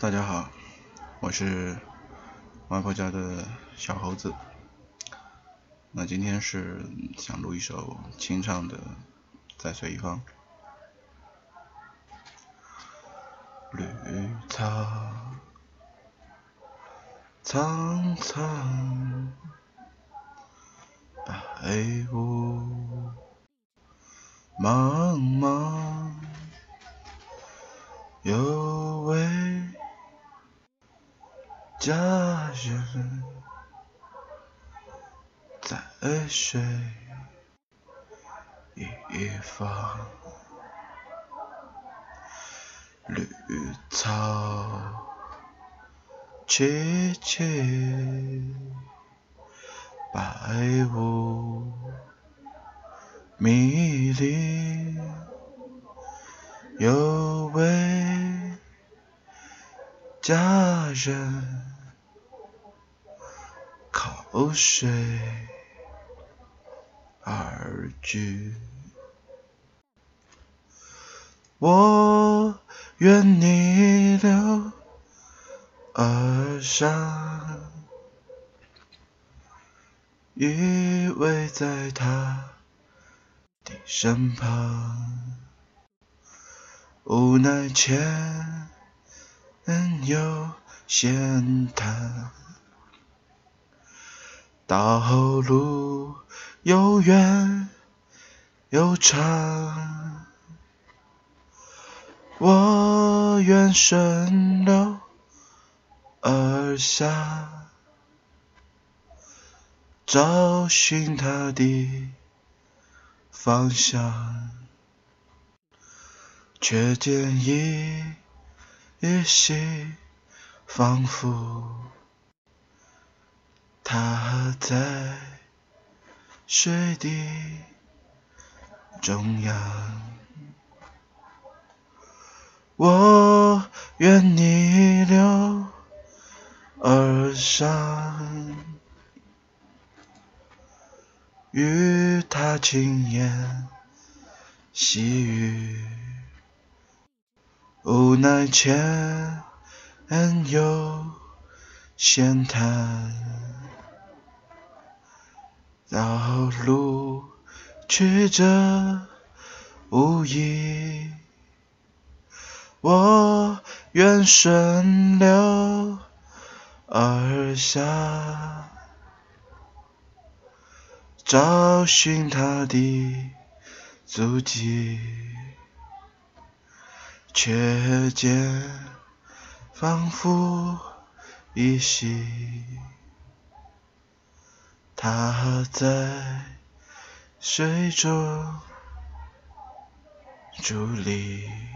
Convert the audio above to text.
大家好，我是外婆家的小猴子。那今天是想录一首清唱的《在水一方》。绿草苍苍，白雾茫茫，佳人在水一方。绿草萋萋，白雾迷离，有位家人靠水而居，我。愿逆流而上，依偎在他的身旁，无奈前有险滩，道路又远又长。我愿顺流而下，找寻他的方向，却见一依稀仿佛他在水的中央。我愿逆流而上，与他轻言细语，无奈前有险滩，道路曲折无依。我愿顺流而下，找寻他的足迹，却见仿佛依稀，他在水中伫立。